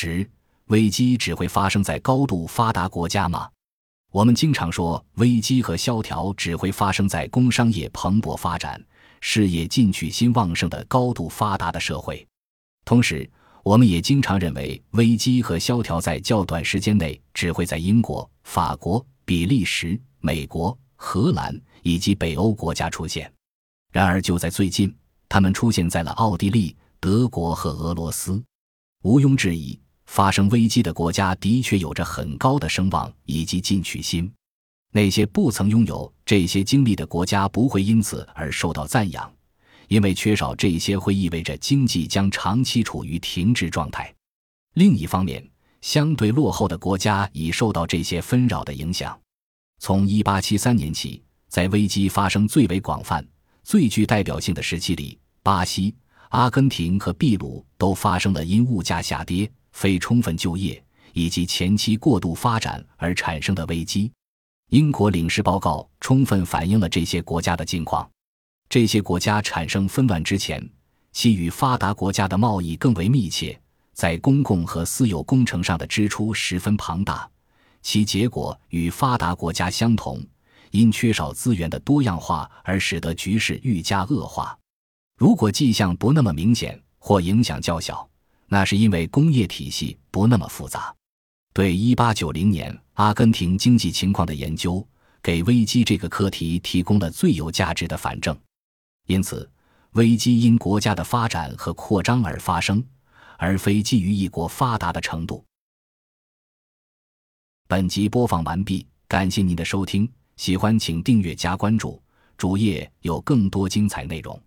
十，危机只会发生在高度发达国家吗？我们经常说，危机和萧条只会发生在工商业蓬勃发展、事业进取心旺盛的高度发达的社会。同时，我们也经常认为，危机和萧条在较短时间内只会在英国、法国、比利时、美国、荷兰以及北欧国家出现。然而，就在最近，他们出现在了奥地利、德国和俄罗斯。毋庸置疑，发生危机的国家的确有着很高的声望以及进取心。那些不曾拥有这些经历的国家不会因此而受到赞扬，因为缺少这些会意味着经济将长期处于停滞状态。另一方面，相对落后的国家已受到这些纷扰的影响。从1873年起，在危机发生最为广泛。最具代表性的时期里，巴西、阿根廷和秘鲁都发生了因物价下跌、非充分就业以及前期过度发展而产生的危机。英国领事报告充分反映了这些国家的境况。这些国家产生纷乱之前，其与发达国家的贸易更为密切，在公共和私有工程上的支出十分庞大，其结果与发达国家相同。因缺少资源的多样化而使得局势愈加恶化。如果迹象不那么明显或影响较小，那是因为工业体系不那么复杂。对1890年阿根廷经济情况的研究，给危机这个课题提供了最有价值的反证。因此，危机因国家的发展和扩张而发生，而非基于一国发达的程度。本集播放完毕，感谢您的收听。喜欢请订阅加关注，主页有更多精彩内容。